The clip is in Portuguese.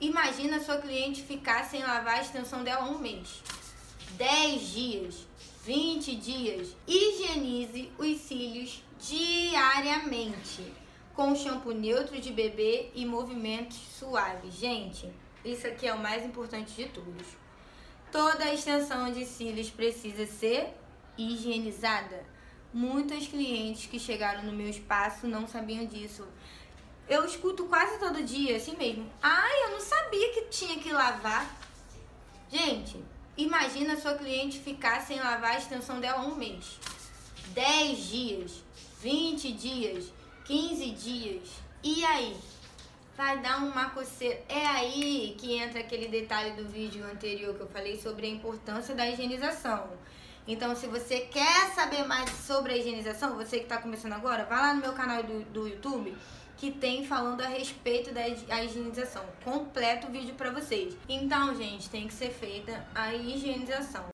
Imagina sua cliente ficar sem lavar a extensão dela um mês, 10 dias, 20 dias. Higienize os cílios diariamente com shampoo neutro de bebê e movimentos suaves. Gente, isso aqui é o mais importante de tudo. Toda a extensão de cílios precisa ser higienizada. Muitos clientes que chegaram no meu espaço não sabiam disso. Eu escuto quase todo dia, assim mesmo. Ai, eu não lavar. Gente, imagina sua cliente ficar sem lavar a extensão dela um mês. 10 dias, 20 dias, 15 dias. E aí? Vai dar uma coceira. É aí que entra aquele detalhe do vídeo anterior que eu falei sobre a importância da higienização. Então, se você quer saber mais sobre a higienização, você que está começando agora, vai lá no meu canal do, do YouTube que tem falando a respeito da higienização. Completo o vídeo para vocês. Então, gente, tem que ser feita a higienização.